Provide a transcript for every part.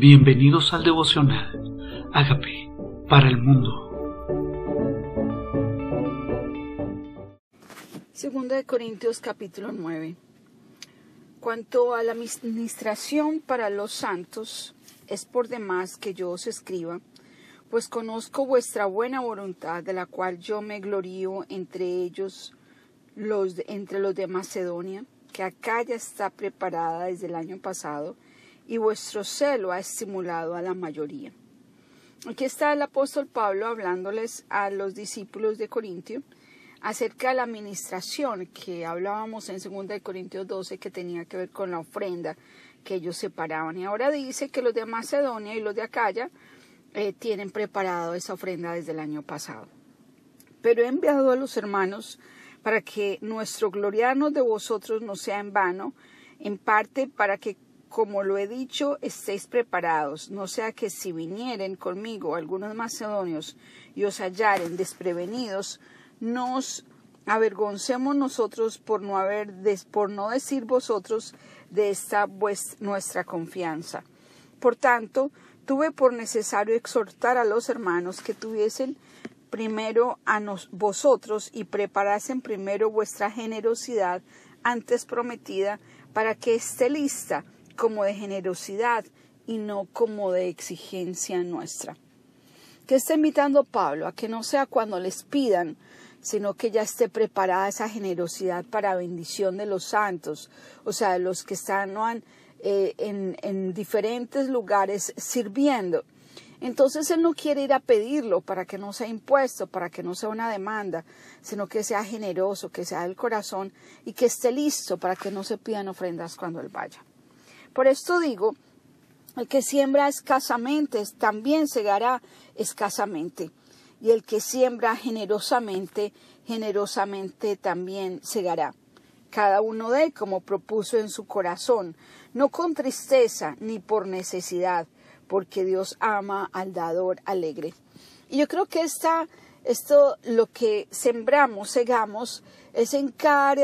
Bienvenidos al devocional. Hágame para el mundo. Segunda de Corintios capítulo 9. Cuanto a la administración para los santos, es por demás que yo os escriba, pues conozco vuestra buena voluntad, de la cual yo me glorío entre ellos, los entre los de Macedonia, que acá ya está preparada desde el año pasado, y vuestro celo ha estimulado a la mayoría. Aquí está el apóstol Pablo hablándoles a los discípulos de Corintio acerca de la administración que hablábamos en 2 Corintios 12 que tenía que ver con la ofrenda que ellos separaban. Y ahora dice que los de Macedonia y los de Acaya eh, tienen preparado esa ofrenda desde el año pasado. Pero he enviado a los hermanos para que nuestro gloriarnos de vosotros no sea en vano, en parte para que como lo he dicho, estéis preparados, no sea que si vinieren conmigo algunos macedonios y os hallaren desprevenidos, nos avergoncemos nosotros por no haber por no decir vosotros de esta nuestra confianza. Por tanto, tuve por necesario exhortar a los hermanos que tuviesen primero a vosotros y preparasen primero vuestra generosidad antes prometida para que esté lista como de generosidad y no como de exigencia nuestra. ¿Qué está invitando Pablo? A que no sea cuando les pidan, sino que ya esté preparada esa generosidad para bendición de los santos, o sea, de los que están eh, en, en diferentes lugares sirviendo. Entonces Él no quiere ir a pedirlo para que no sea impuesto, para que no sea una demanda, sino que sea generoso, que sea del corazón y que esté listo para que no se pidan ofrendas cuando Él vaya. Por esto digo, el que siembra escasamente también segará escasamente, y el que siembra generosamente, generosamente también segará. Cada uno de como propuso en su corazón, no con tristeza ni por necesidad, porque Dios ama al dador alegre. Y yo creo que esta esto, lo que sembramos, segamos, es en cada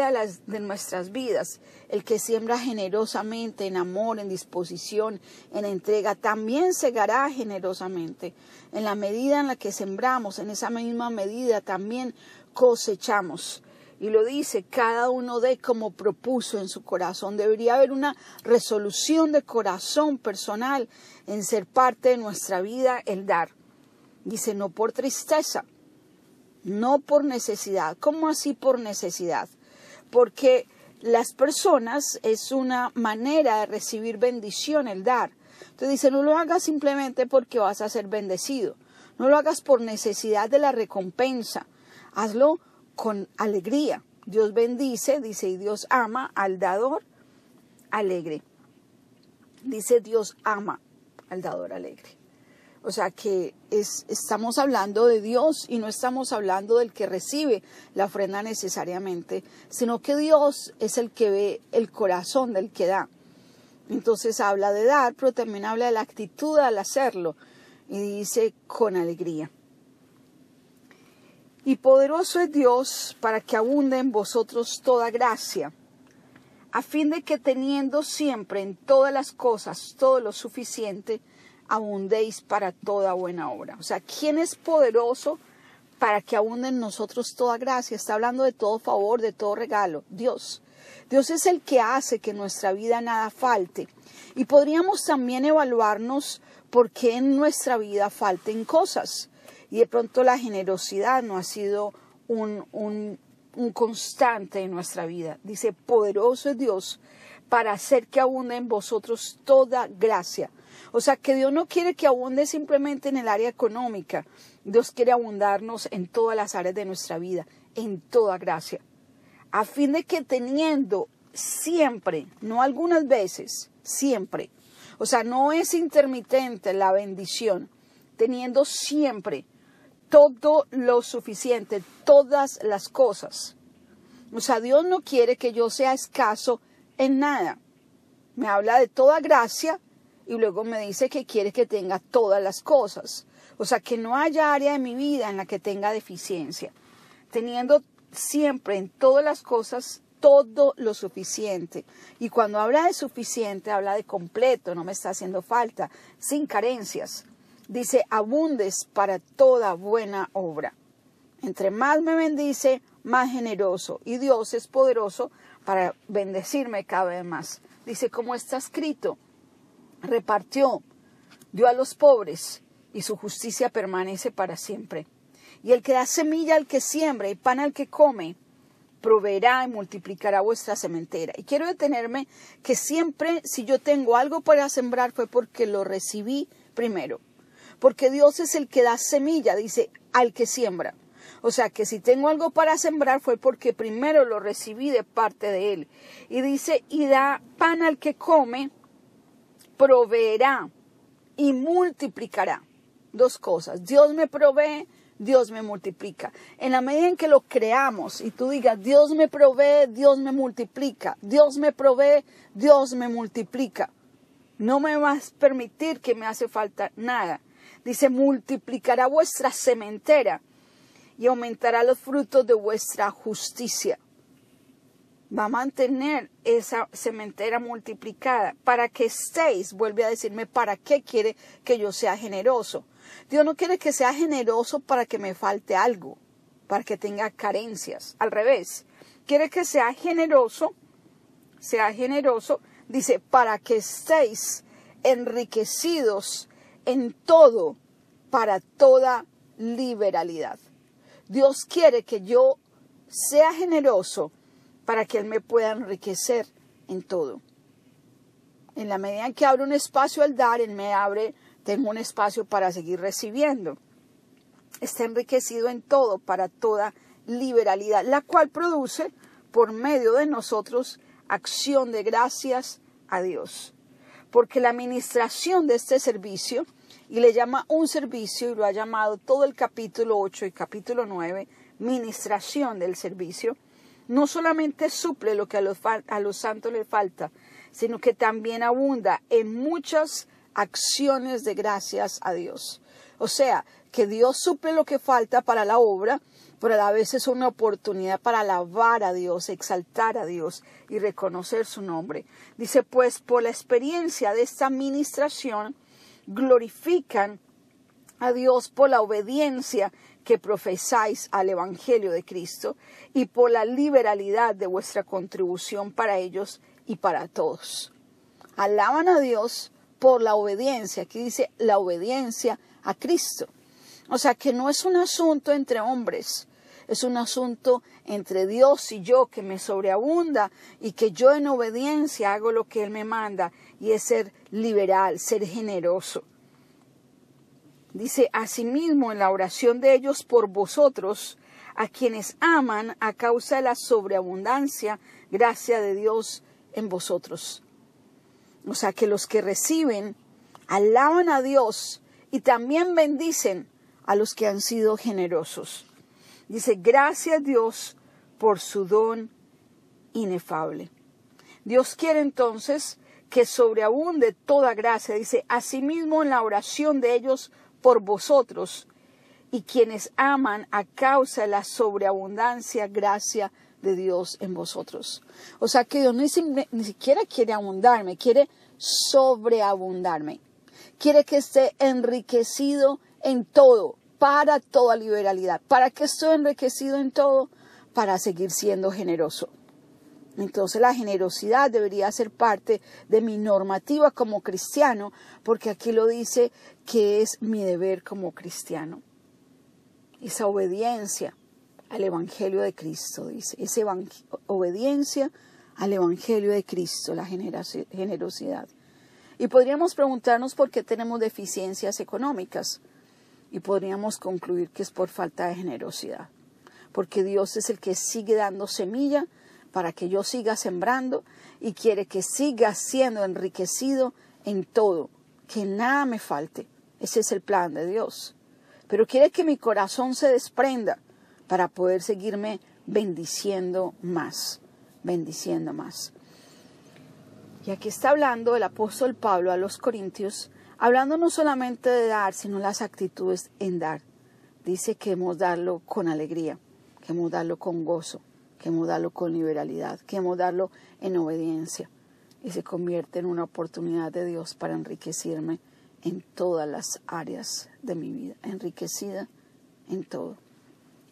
de, nuestras vidas. El que siembra generosamente, en amor, en disposición, en entrega, también segará generosamente. En la medida en la que sembramos, en esa misma medida también cosechamos. Y lo dice, cada uno de como propuso en su corazón. Debería haber una resolución de corazón personal en ser parte de nuestra vida, el dar. Dice, no por tristeza, no por necesidad. ¿Cómo así por necesidad? Porque las personas es una manera de recibir bendición el dar. Entonces dice, no lo hagas simplemente porque vas a ser bendecido. No lo hagas por necesidad de la recompensa. Hazlo con alegría. Dios bendice, dice, y Dios ama al dador alegre. Dice, Dios ama al dador alegre. O sea que es, estamos hablando de Dios y no estamos hablando del que recibe la ofrenda necesariamente, sino que Dios es el que ve el corazón del que da. Entonces habla de dar, pero también habla de la actitud al hacerlo y dice con alegría. Y poderoso es Dios para que abunde en vosotros toda gracia, a fin de que teniendo siempre en todas las cosas todo lo suficiente, abundéis para toda buena obra. O sea, ¿quién es poderoso para que abunde en nosotros toda gracia? Está hablando de todo favor, de todo regalo. Dios. Dios es el que hace que en nuestra vida nada falte. Y podríamos también evaluarnos por qué en nuestra vida falten cosas. Y de pronto la generosidad no ha sido un, un, un constante en nuestra vida. Dice, poderoso es Dios para hacer que abunde en vosotros toda gracia o sea que Dios no quiere que abunde simplemente en el área económica. Dios quiere abundarnos en todas las áreas de nuestra vida, en toda gracia. A fin de que teniendo siempre, no algunas veces, siempre. O sea, no es intermitente la bendición, teniendo siempre todo lo suficiente, todas las cosas. O sea, Dios no quiere que yo sea escaso en nada. Me habla de toda gracia y luego me dice que quiere que tenga todas las cosas. O sea, que no haya área de mi vida en la que tenga deficiencia. Teniendo siempre en todas las cosas todo lo suficiente. Y cuando habla de suficiente, habla de completo, no me está haciendo falta, sin carencias. Dice, abundes para toda buena obra. Entre más me bendice, más generoso. Y Dios es poderoso para bendecirme cada vez más. Dice, como está escrito, repartió, dio a los pobres, y su justicia permanece para siempre. Y el que da semilla al que siembra y pan al que come, proveerá y multiplicará vuestra sementera. Y quiero detenerme que siempre si yo tengo algo para sembrar fue porque lo recibí primero. Porque Dios es el que da semilla, dice, al que siembra. O sea que si tengo algo para sembrar fue porque primero lo recibí de parte de Él. Y dice, y da pan al que come, proveerá y multiplicará. Dos cosas. Dios me provee, Dios me multiplica. En la medida en que lo creamos y tú digas, Dios me provee, Dios me multiplica. Dios me provee, Dios me multiplica. No me vas a permitir que me hace falta nada. Dice, multiplicará vuestra sementera y aumentará los frutos de vuestra justicia. Va a mantener esa sementera multiplicada para que estéis, vuelve a decirme, ¿para qué quiere que yo sea generoso? Dios no quiere que sea generoso para que me falte algo, para que tenga carencias. Al revés, quiere que sea generoso, sea generoso, dice, para que estéis enriquecidos en todo, para toda liberalidad. Dios quiere que yo sea generoso para que Él me pueda enriquecer en todo. En la medida en que abro un espacio al dar, Él me abre, tengo un espacio para seguir recibiendo. Está enriquecido en todo para toda liberalidad, la cual produce por medio de nosotros acción de gracias a Dios. Porque la administración de este servicio y le llama un servicio y lo ha llamado todo el capítulo 8 y capítulo 9, ministración del servicio, no solamente suple lo que a los, a los santos les falta, sino que también abunda en muchas acciones de gracias a Dios. O sea, que Dios suple lo que falta para la obra, pero a la vez es una oportunidad para alabar a Dios, exaltar a Dios y reconocer su nombre. Dice, pues por la experiencia de esta administración, glorifican a Dios por la obediencia que profesáis al Evangelio de Cristo y por la liberalidad de vuestra contribución para ellos y para todos. Alaban a Dios por la obediencia, aquí dice la obediencia a Cristo. O sea que no es un asunto entre hombres, es un asunto entre Dios y yo que me sobreabunda y que yo en obediencia hago lo que Él me manda y es ser liberal, ser generoso. Dice, asimismo en la oración de ellos por vosotros, a quienes aman a causa de la sobreabundancia, gracia de Dios en vosotros. O sea que los que reciben alaban a Dios y también bendicen a los que han sido generosos. Dice, gracias Dios por su don inefable. Dios quiere entonces que sobreabunde toda gracia. Dice, asimismo en la oración de ellos por vosotros y quienes aman a causa de la sobreabundancia gracia de Dios en vosotros. O sea que Dios ni, ni siquiera quiere abundarme, quiere sobreabundarme. Quiere que esté enriquecido en todo, para toda liberalidad. ¿Para qué estoy enriquecido en todo? Para seguir siendo generoso. Entonces la generosidad debería ser parte de mi normativa como cristiano, porque aquí lo dice que es mi deber como cristiano. Esa obediencia al Evangelio de Cristo, dice, esa obediencia al Evangelio de Cristo, la generosidad. Y podríamos preguntarnos por qué tenemos deficiencias económicas y podríamos concluir que es por falta de generosidad, porque Dios es el que sigue dando semilla para que yo siga sembrando y quiere que siga siendo enriquecido en todo, que nada me falte. Ese es el plan de Dios. Pero quiere que mi corazón se desprenda para poder seguirme bendiciendo más, bendiciendo más. Y aquí está hablando el apóstol Pablo a los Corintios hablando no solamente de dar, sino las actitudes en dar. Dice que hemos darlo con alegría, que hemos darlo con gozo, queremos darlo con liberalidad, queremos darlo en obediencia y se convierte en una oportunidad de Dios para enriquecerme en todas las áreas de mi vida, enriquecida en todo.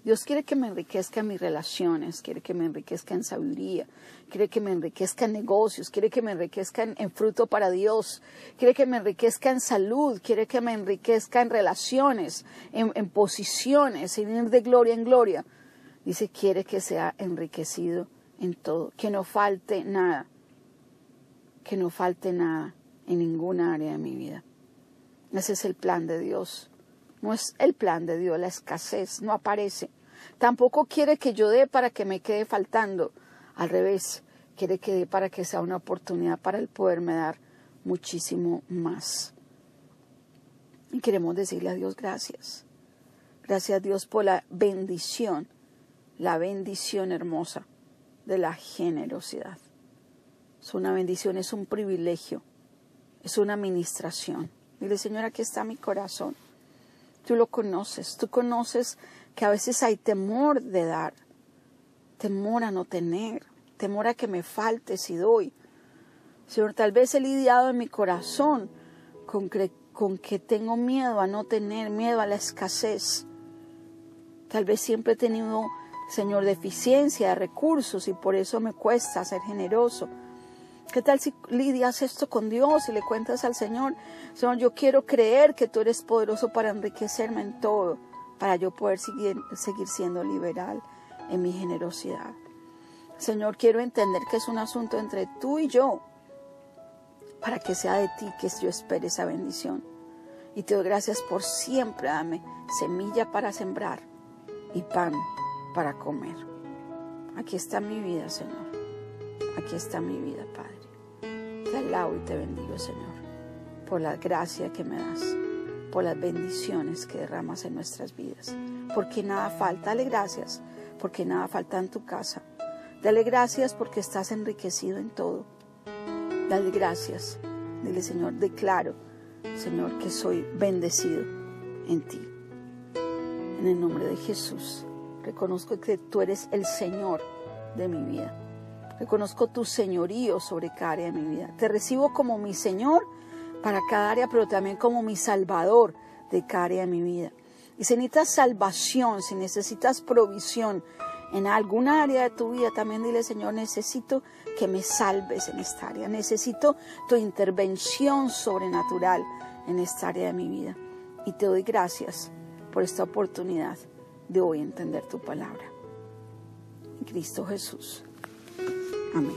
Dios quiere que me enriquezca en mis relaciones, quiere que me enriquezca en sabiduría, quiere que me enriquezca en negocios, quiere que me enriquezca en, fruto para Dios, quiere que me enriquezca en salud, quiere que me enriquezca en relaciones, en, en posiciones, en ir de gloria en gloria. Dice, quiere que sea enriquecido en todo, que no falte nada, que no falte nada en ninguna área de mi vida. Ese es el plan de Dios. No es el plan de Dios, la escasez no aparece. Tampoco quiere que yo dé para que me quede faltando. Al revés, quiere que dé para que sea una oportunidad para el poderme dar muchísimo más. Y queremos decirle a Dios gracias. Gracias a Dios por la bendición, la bendición hermosa de la generosidad. Es una bendición, es un privilegio, es una administración. Dile, Señor, aquí está mi corazón. Tú lo conoces, tú conoces que a veces hay temor de dar, temor a no tener, temor a que me falte si doy. Señor, tal vez he lidiado en mi corazón con que, con que tengo miedo a no tener, miedo a la escasez. Tal vez siempre he tenido, Señor, deficiencia de recursos y por eso me cuesta ser generoso. ¿Qué tal si lidias esto con Dios y le cuentas al Señor, Señor, yo quiero creer que tú eres poderoso para enriquecerme en todo, para yo poder seguir, seguir siendo liberal en mi generosidad? Señor, quiero entender que es un asunto entre tú y yo, para que sea de ti que yo espere esa bendición. Y te doy gracias por siempre dame semilla para sembrar y pan para comer. Aquí está mi vida, Señor. Aquí está mi vida, Padre. Te alabo y te bendigo, Señor, por la gracia que me das, por las bendiciones que derramas en nuestras vidas. Porque nada falta, dale gracias, porque nada falta en tu casa. Dale gracias porque estás enriquecido en todo. Dale gracias. Dile, Señor, declaro, Señor, que soy bendecido en ti. En el nombre de Jesús, reconozco que tú eres el Señor de mi vida Reconozco tu señorío sobre cada área de mi vida. Te recibo como mi Señor para cada área, pero también como mi Salvador de cada área de mi vida. Y si necesitas salvación, si necesitas provisión en alguna área de tu vida, también dile, Señor, necesito que me salves en esta área. Necesito tu intervención sobrenatural en esta área de mi vida. Y te doy gracias por esta oportunidad de hoy entender tu palabra. En Cristo Jesús. Amén.